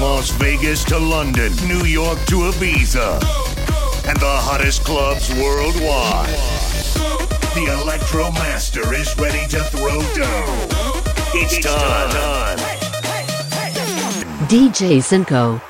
Las Vegas to London, New York to Ibiza, and the hottest clubs worldwide. The Electro Master is ready to throw down. It's time. DJ Cinco.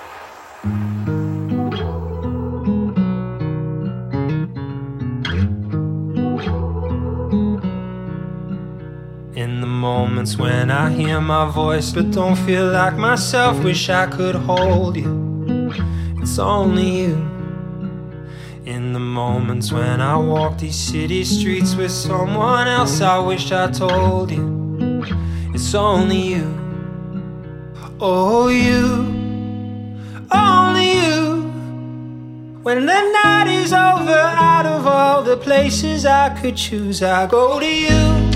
Moments when I hear my voice but don't feel like myself, wish I could hold you. It's only you. In the moments when I walk these city streets with someone else, I wish I told you. It's only you. Oh, you. Only you. When the night is over, out of all the places I could choose, I go to you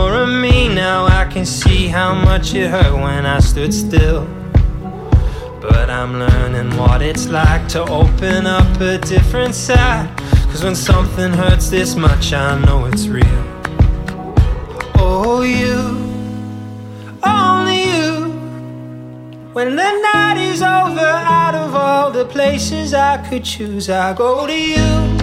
can see how much it hurt when I stood still. But I'm learning what it's like to open up a different side. Cause when something hurts this much, I know it's real. Oh, you, only you. When the night is over, out of all the places I could choose, I go to you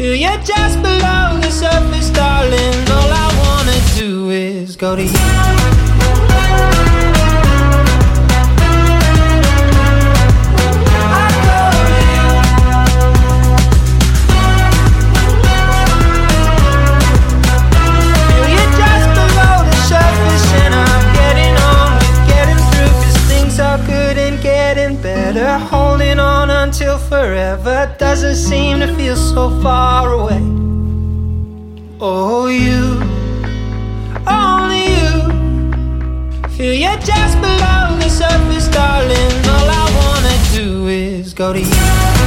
Feel you just below the surface, darling. All I wanna do is go to you. Forever doesn't seem to feel so far away. Oh, you, only you. Feel you just below the surface, darling. All I wanna do is go to you.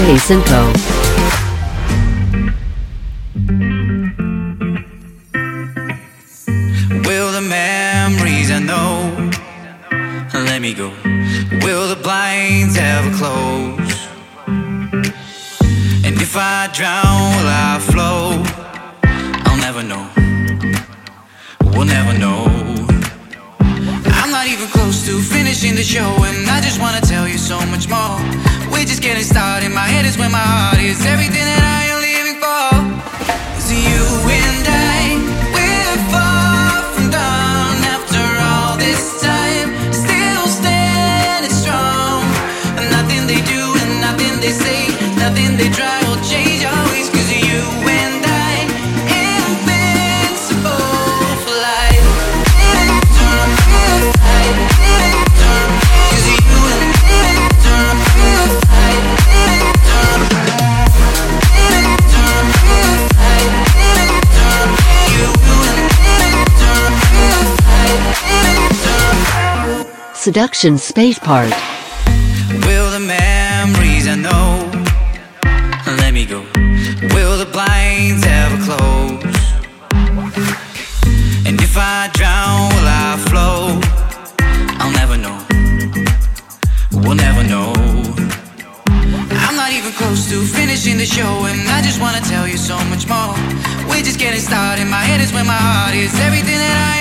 Cinco. Will the memories I know let me go? Will the blinds ever close? And if I drown, will I float? I'll never know. We'll never know. I'm not even close to finishing the show, is where my heart is. Everything Seduction Space Part. Will the memories I know let me go? Will the blinds ever close? And if I drown, will I? I'll never know. We'll never know. I'm not even close to finishing the show, and I just wanna tell you so much more. We're just getting started. My head is where my heart is. Everything that I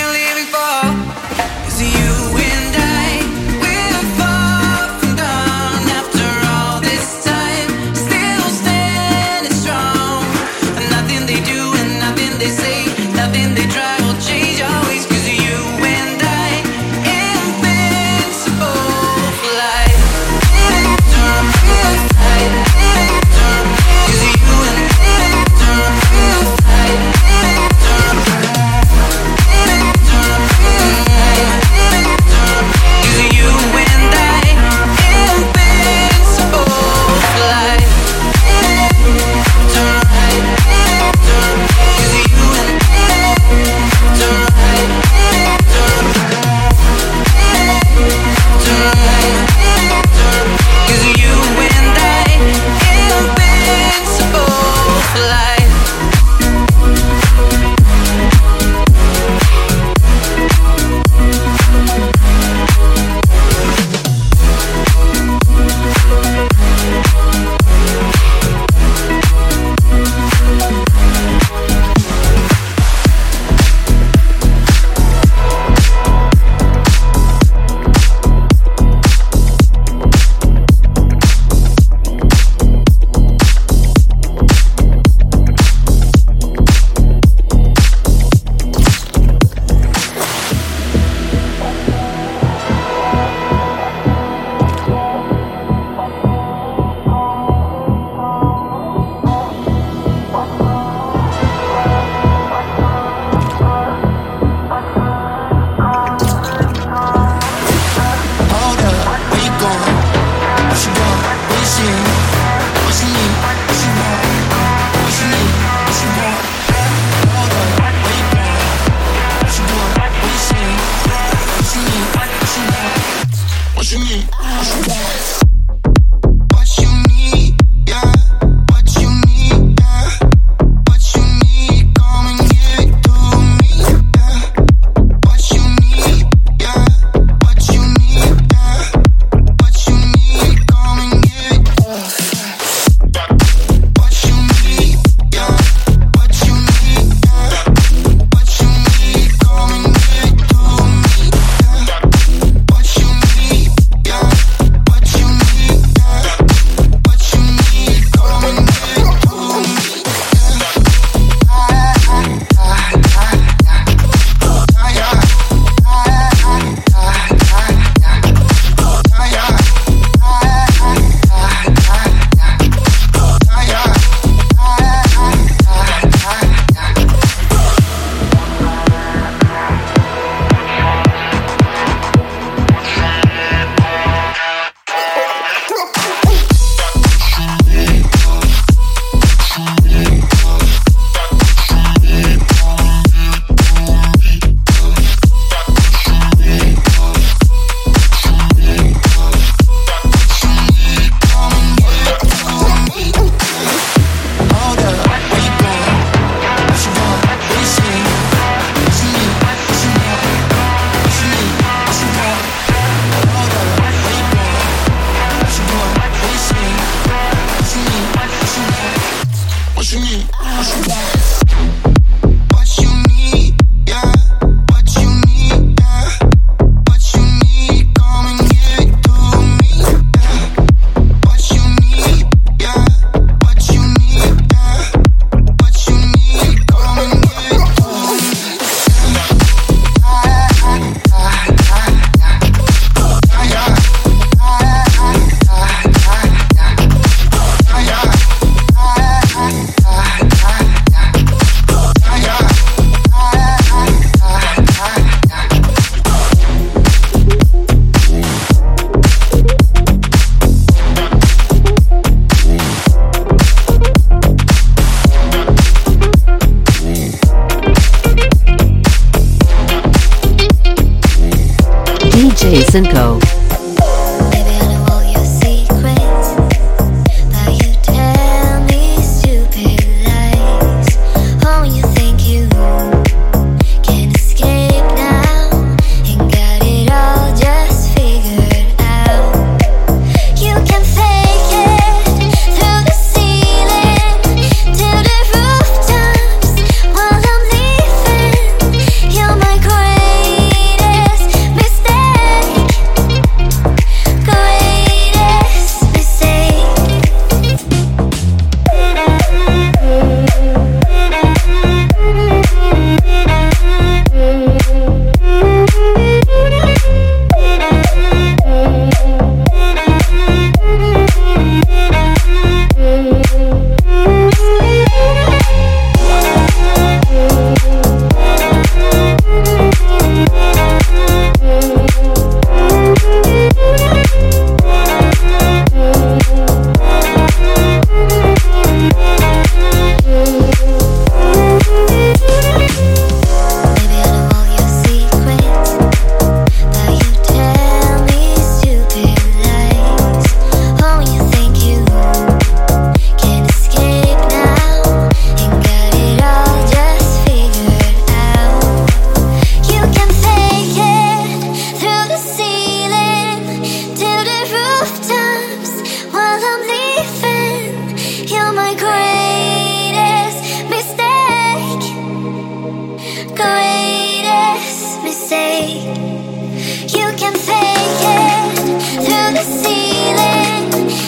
& Co.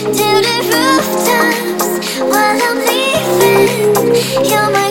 to the rooftops while I'm leaving. You're my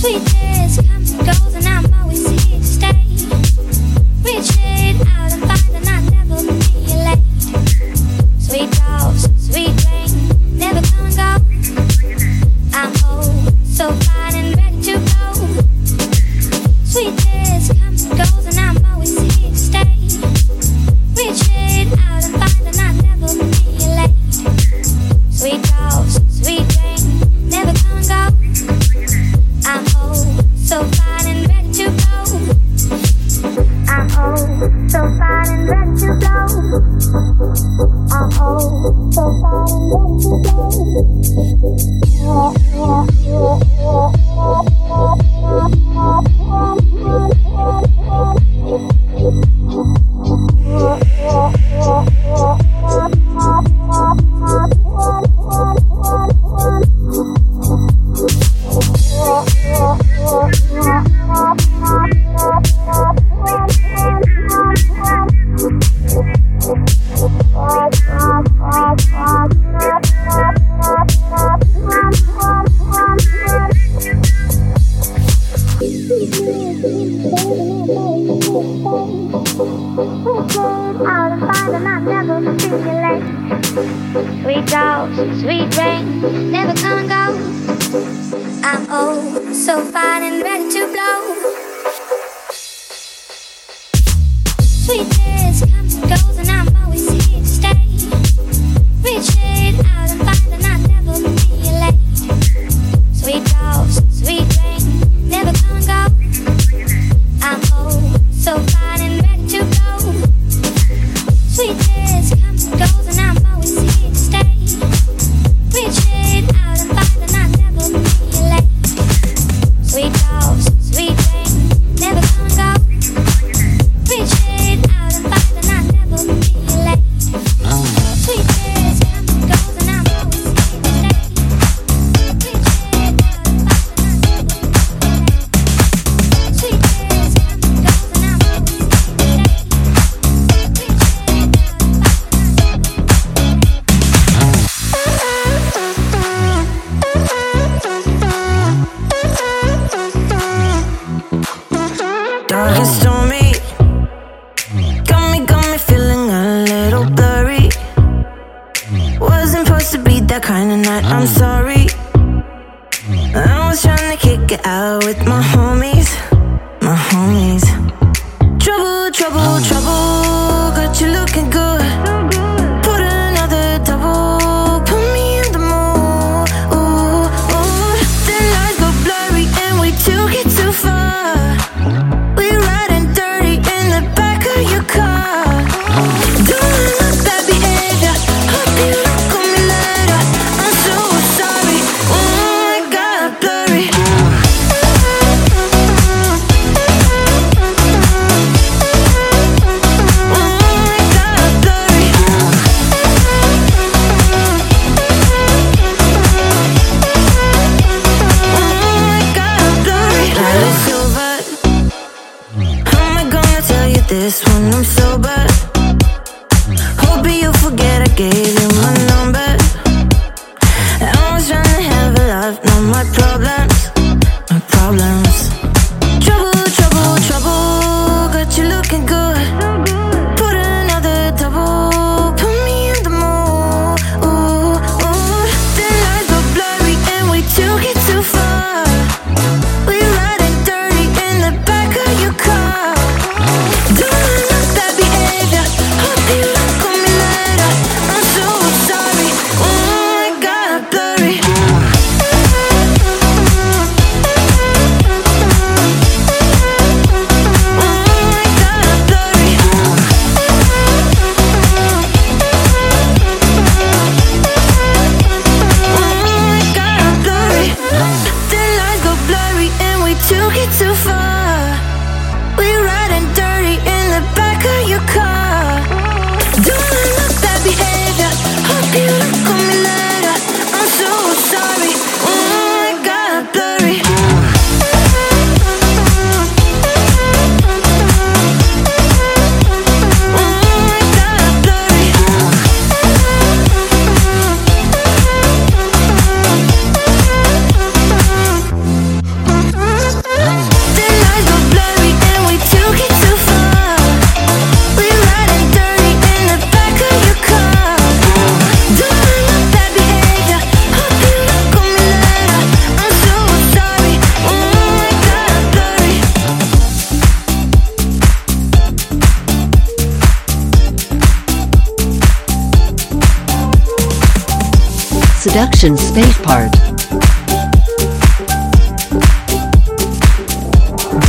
sweetness comes and goes.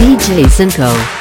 DJ Cinco.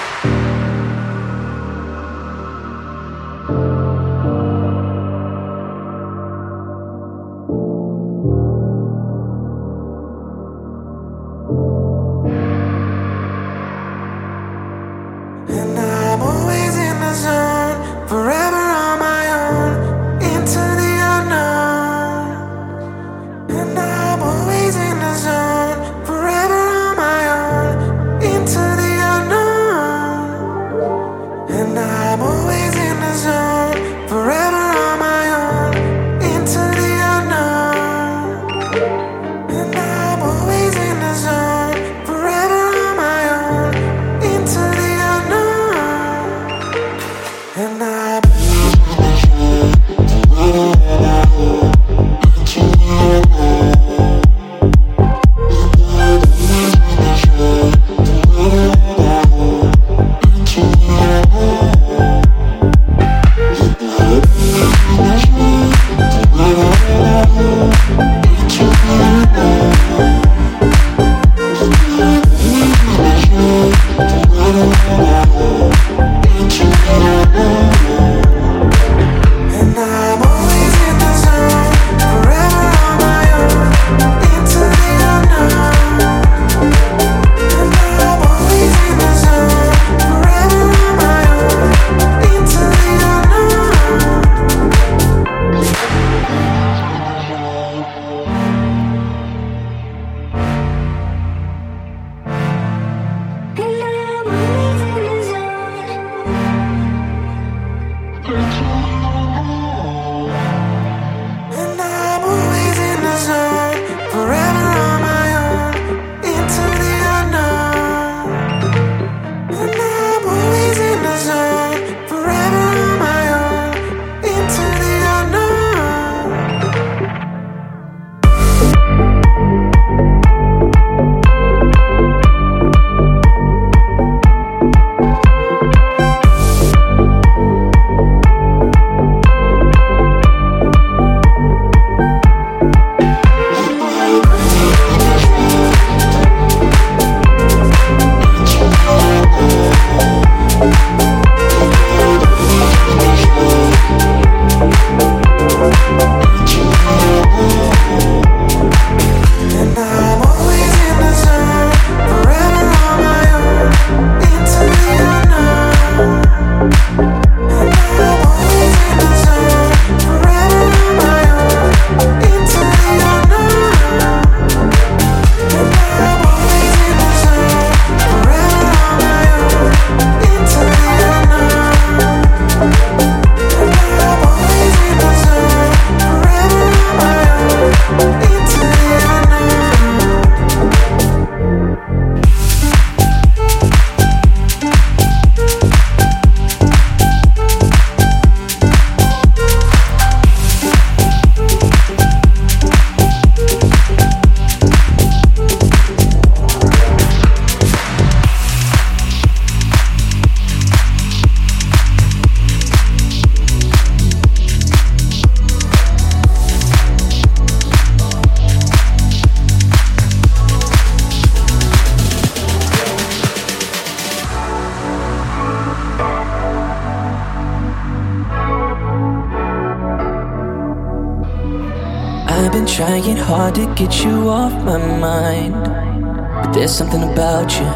Trying hard to get you off my mind. But there's something about you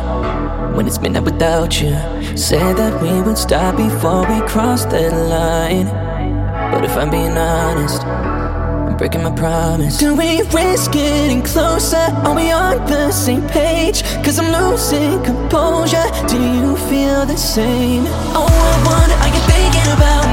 when it's midnight without you. Said that we would stop before we crossed that line. But if I'm being honest, I'm breaking my promise. Do we risk getting closer? Are we on the same page? Cause I'm losing composure. Do you feel the same? Oh, I wonder, are you thinking about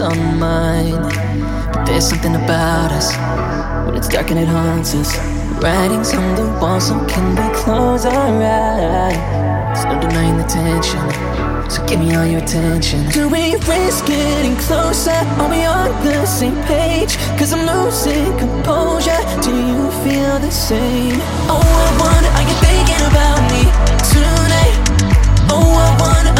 on mine. But there's something about us when it's dark and it haunts us. Writings on the wall, so can we close our eyes? There's no denying the tension, so give me all your attention. Do we risk getting closer? Are we on the same page? Cause I'm losing composure. Do you feel the same? Oh, I wonder, are you thinking about me tonight? Oh, I wonder,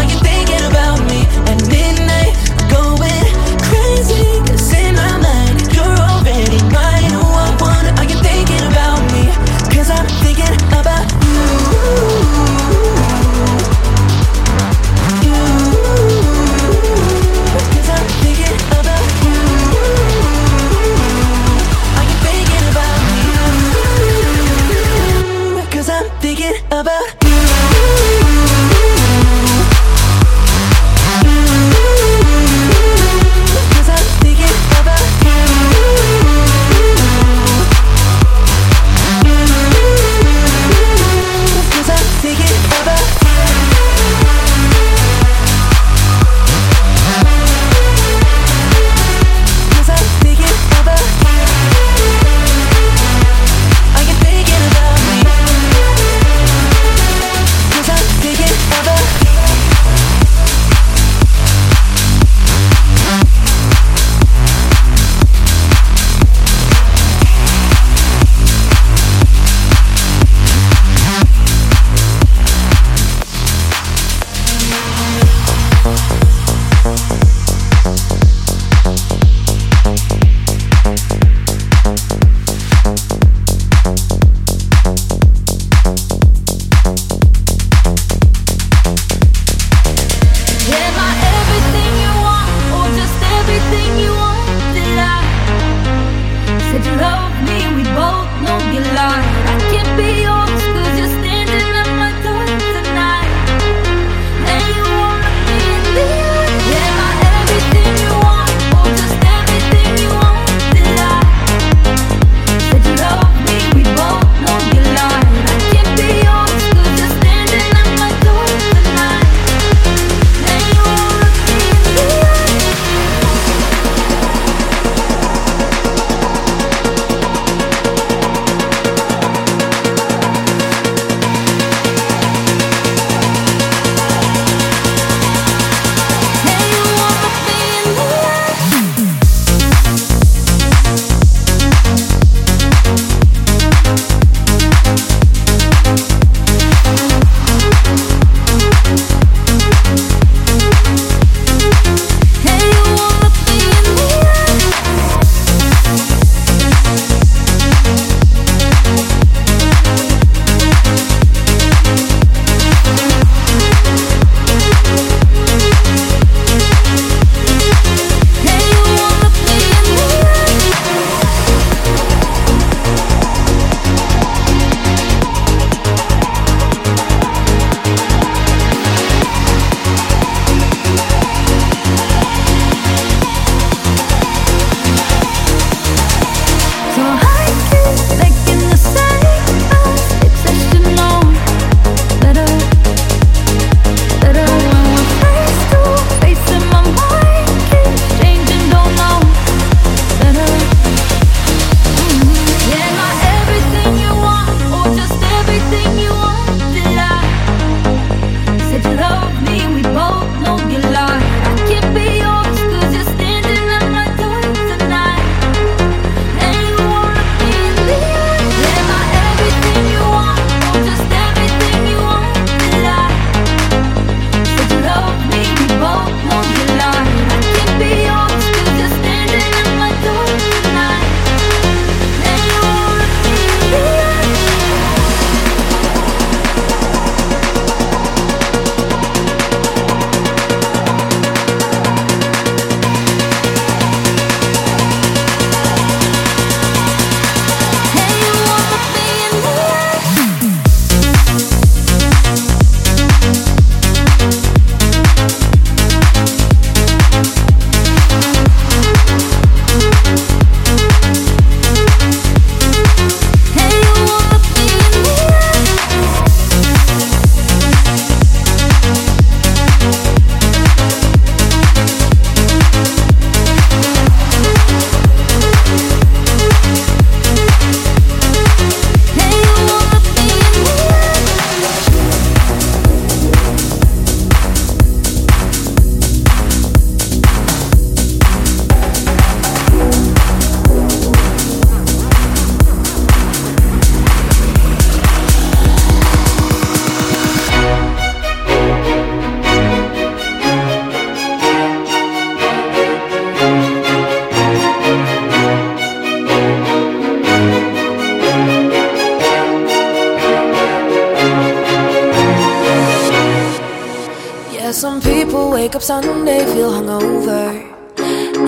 some people wake up Sunday, feel hungover.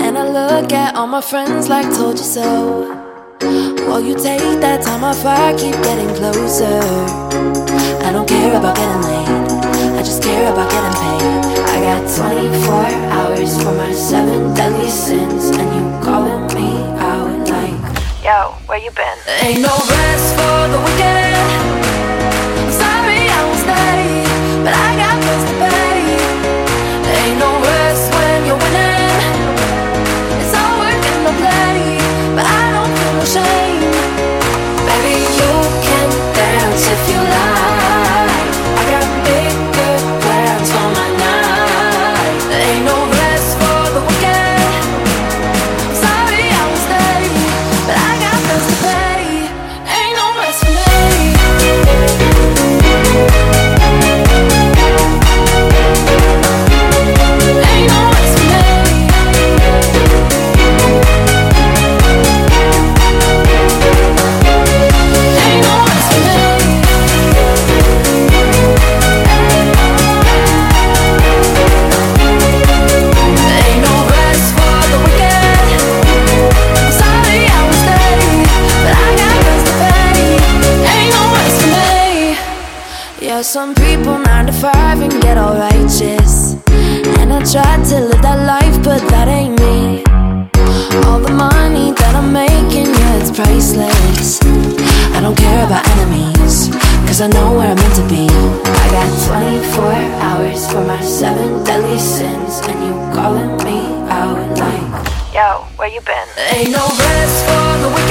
And I look at all my friends like told you so. While you take that time off, I keep getting closer. I don't care about getting late, I just care about getting paid. I got 24 hours for my seven deadly sins, and you calling me out like, Yo, where you been? Ain't no rest for the weekend. Some people nine to five and get all righteous. And I try to live that life, but that ain't me. All the money that I'm making, yeah, it's priceless. I don't care about enemies, cause I know where I'm meant to be. I got 24 hours for my seven deadly sins, and you calling me out like, Yo, where you been? Ain't no rest for the weekend.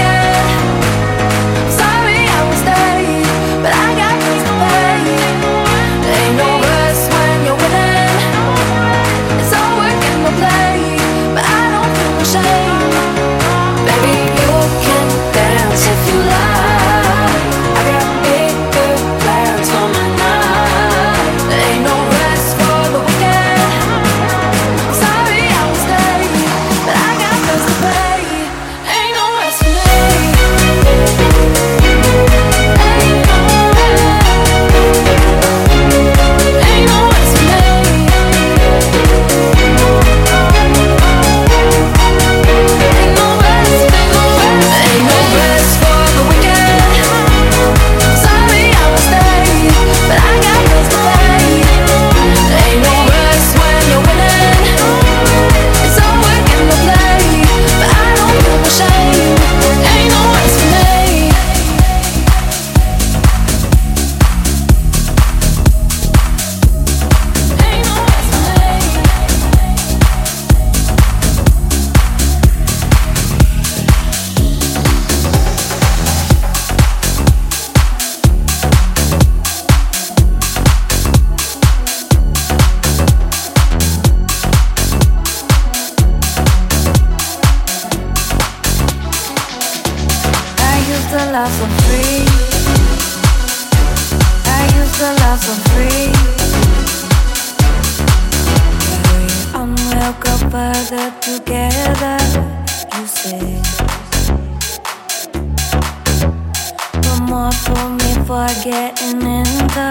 More for me for getting into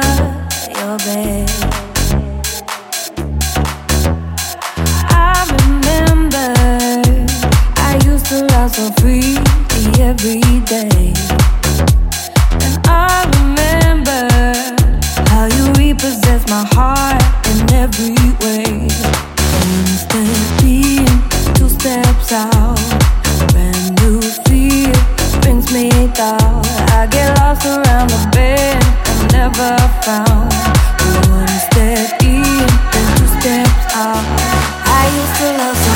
your bed. I remember I used to love so free every day. And I remember how you repossess my heart in every way. Instant being two steps out, I used to love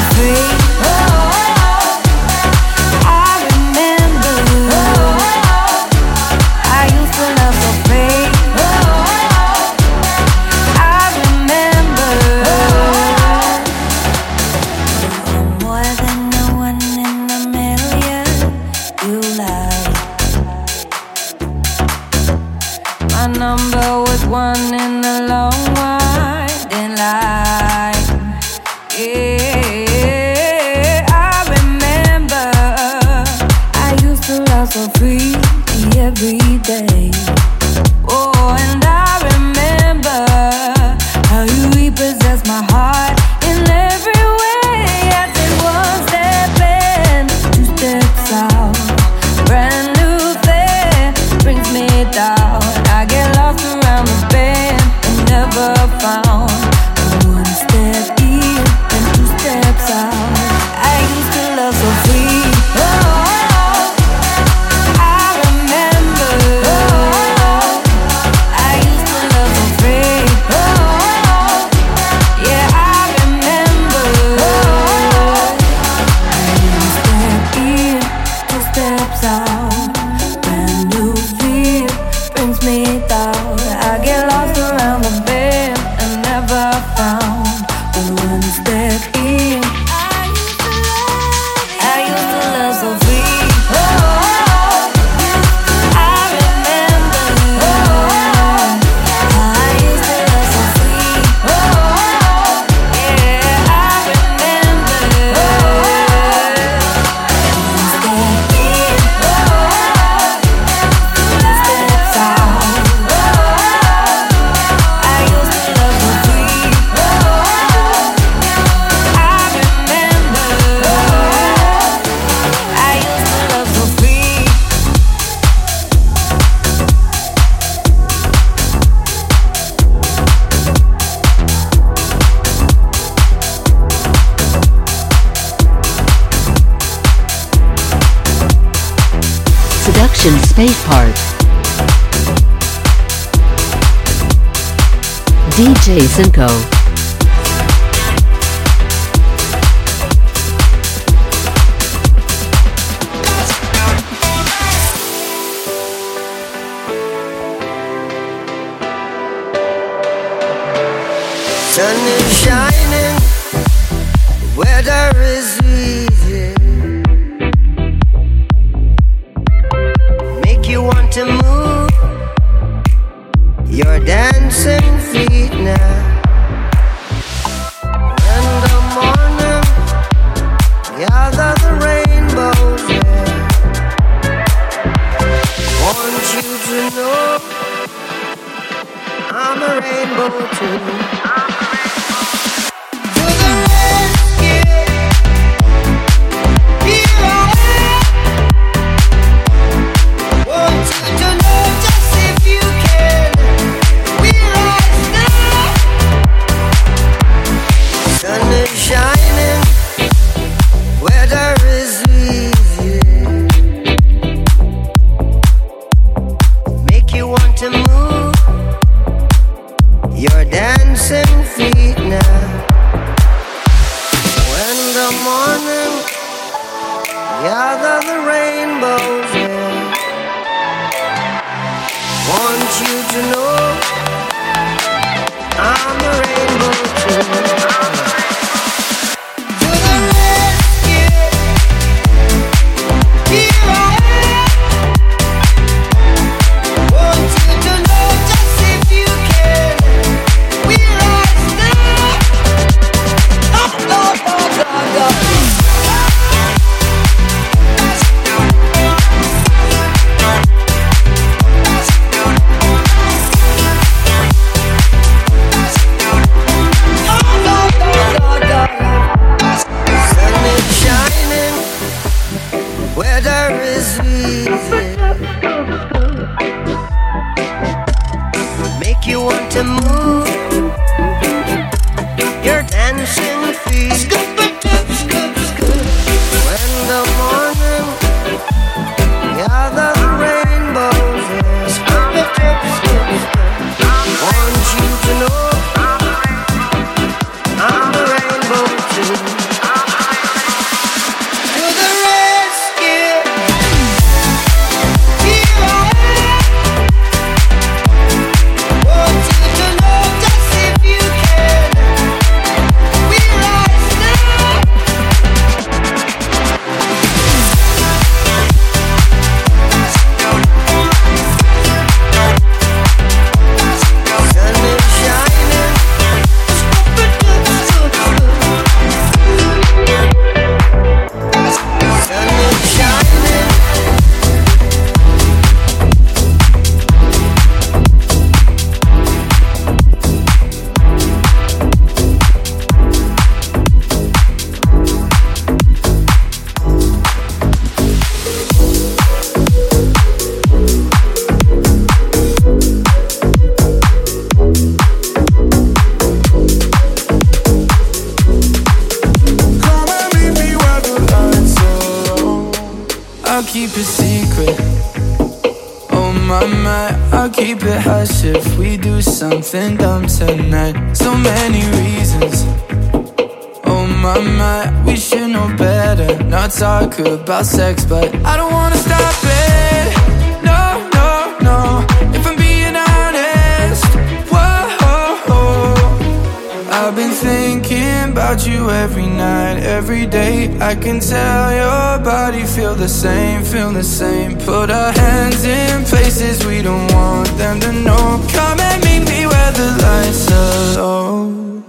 DJ gather the about sex, but I don't wanna stop it. No, no, no. If I'm being honest, whoa. I've been thinking about you every night, every day. I can tell your body feel the same, feel the same. Put our hands in places we don't want them to know. Come and meet me where the lights are low.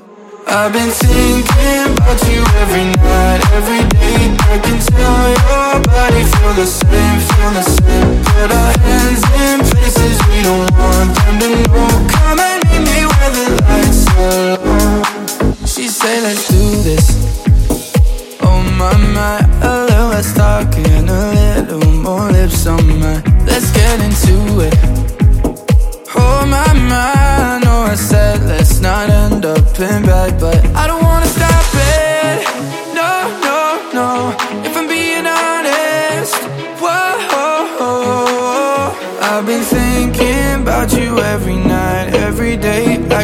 I've been thinking about you every night, every day. I can tell your body feel the same, feel the same. Put our hands in places we don't want them to know. Come and meet me where the lights are low. She say let's do this. Oh my my, a little less talking, a little more lips on my. Let's get into it. Oh my my, I know I said let's not end up in bed, but I don't wanna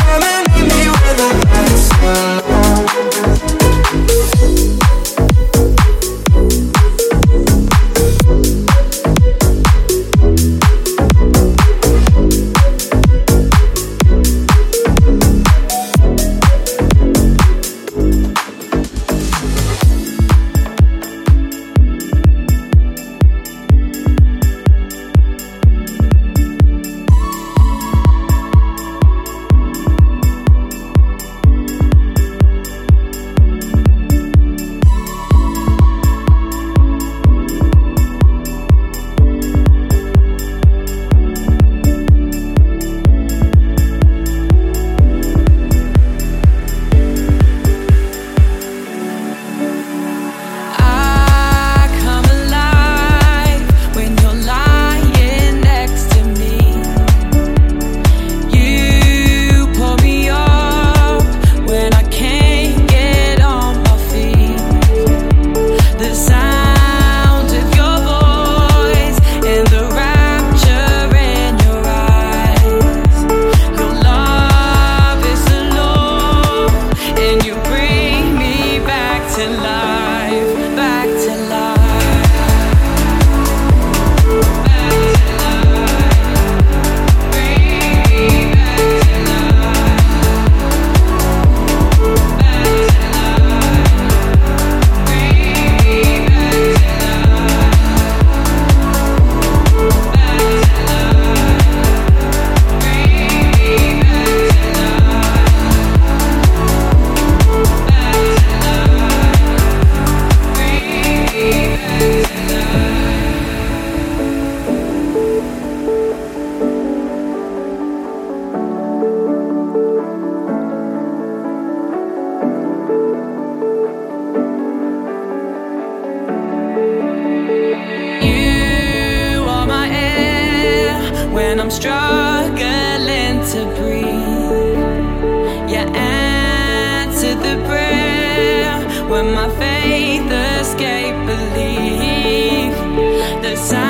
Come and meet me where the lights are the prayer when my faith escape belief. The sound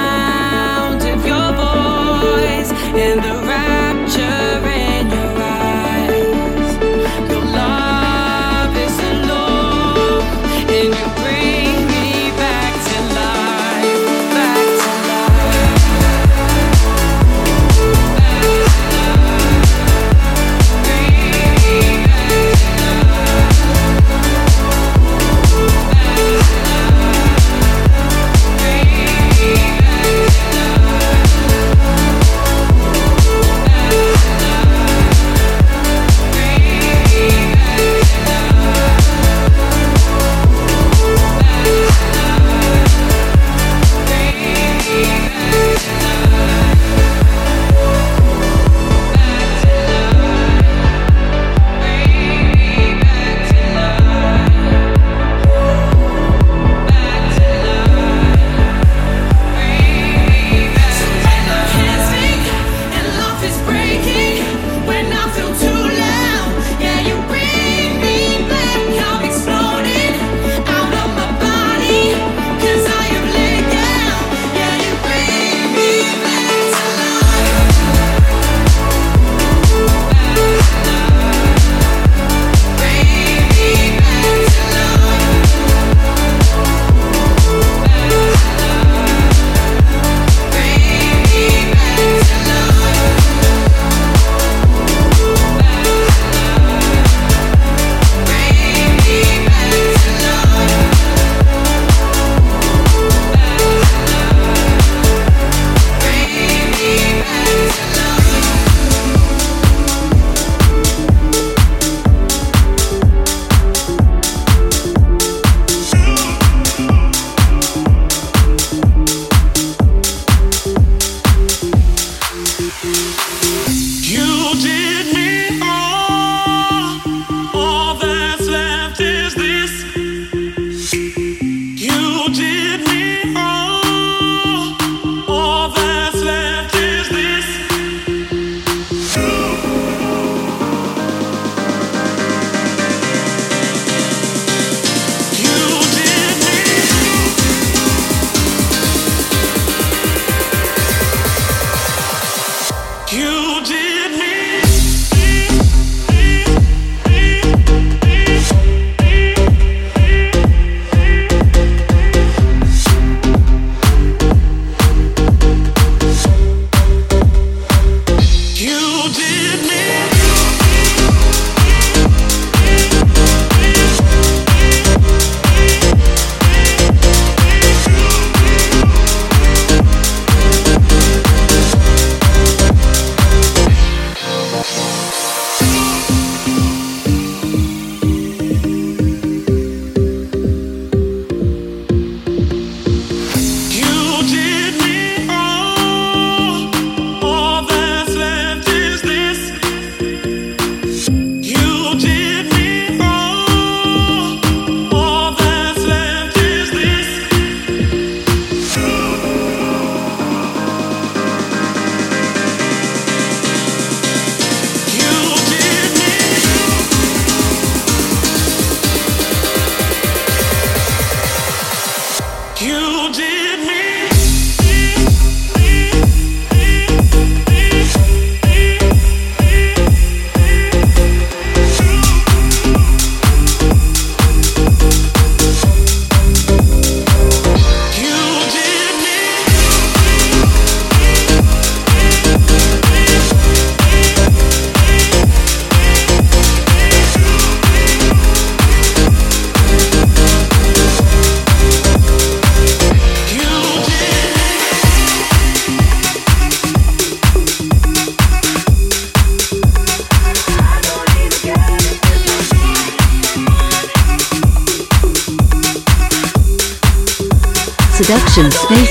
Seduction Space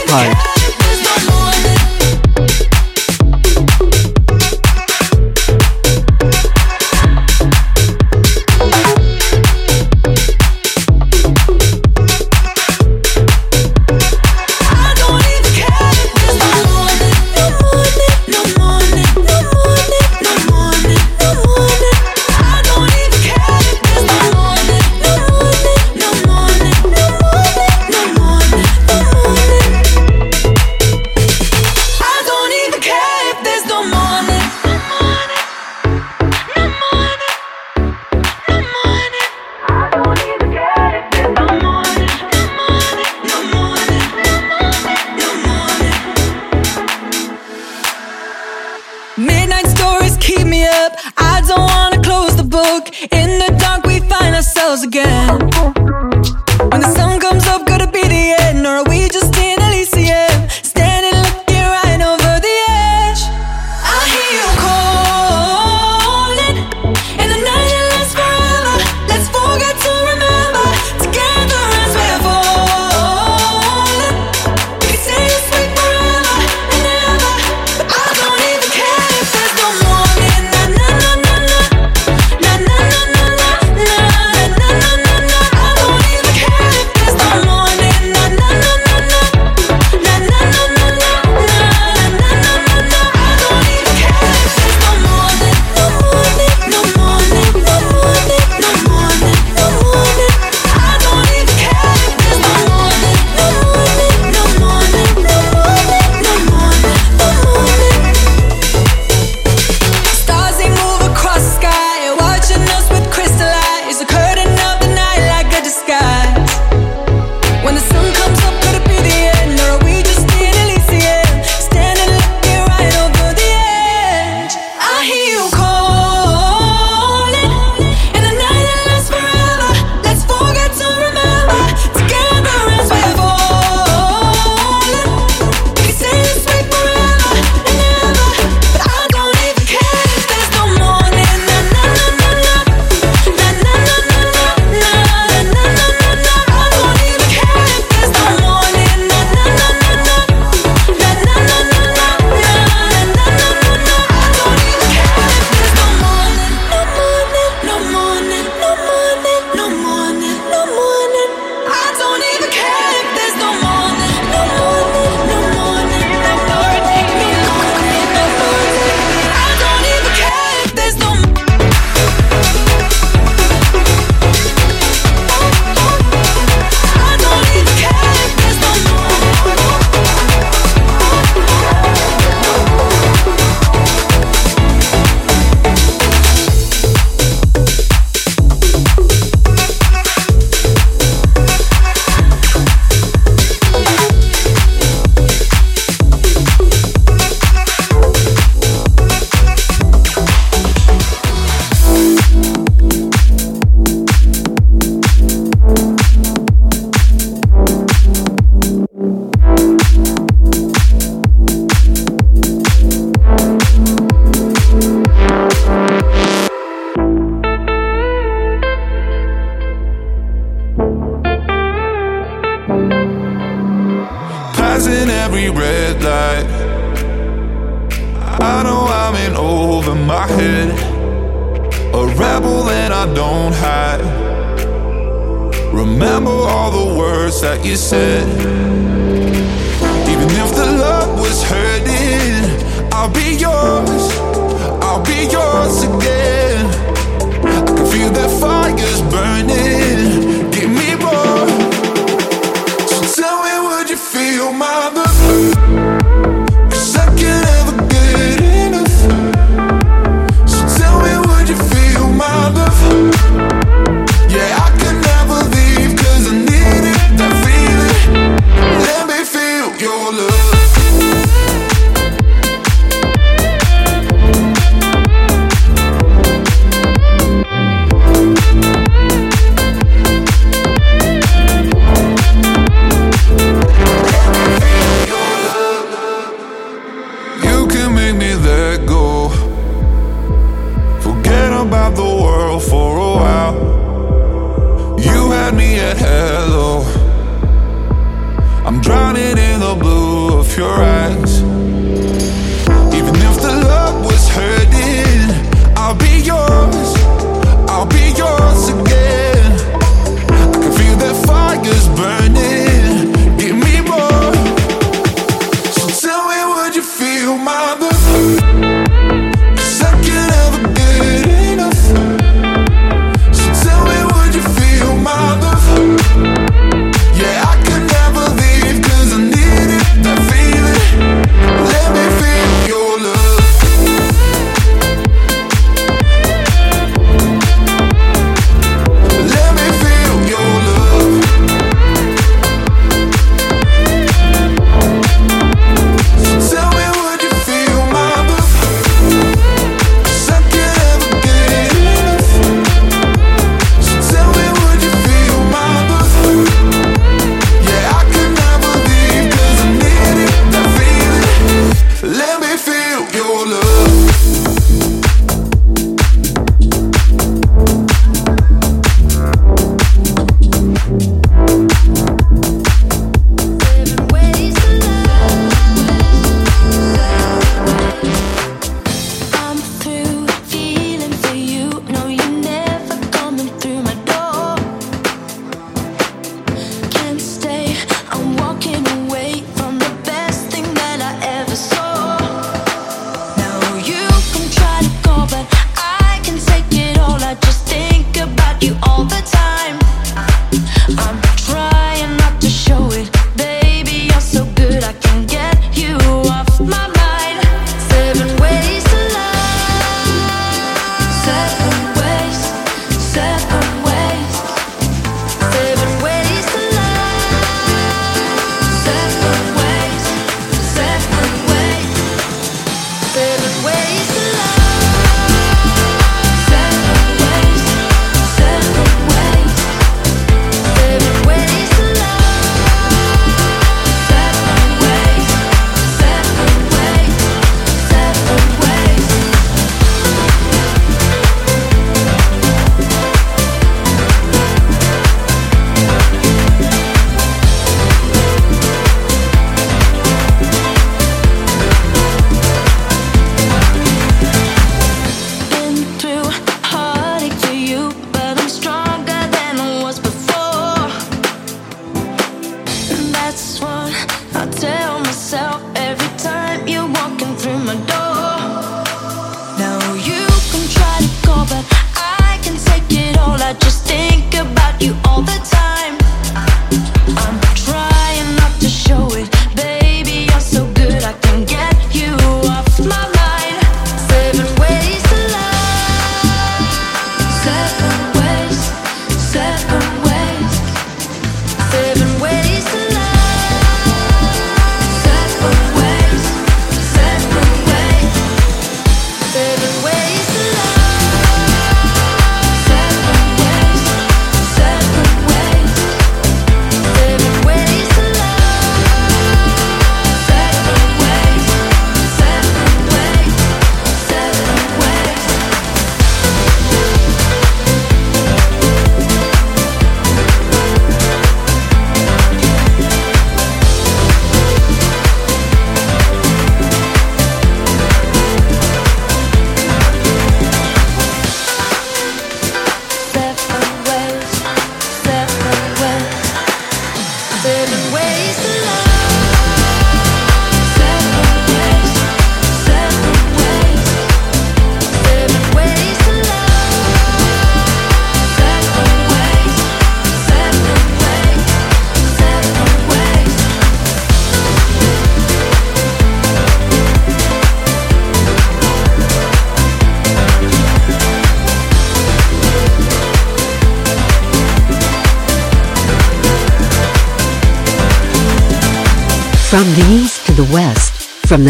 Dark, we find ourselves again.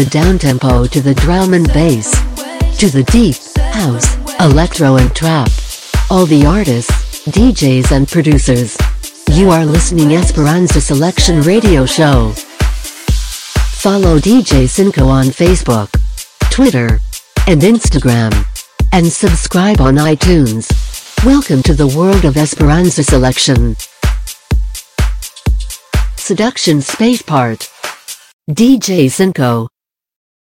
The downtempo to the drum and bass, to the deep, house, electro and trap. All the artists, DJs and producers. You are listening Esperanza Selection Radio Show. Follow DJ Cinco on Facebook, Twitter, and Instagram. And subscribe on iTunes. Welcome to the world of Esperanza Selection. Seduction Space Part. DJ Cinco.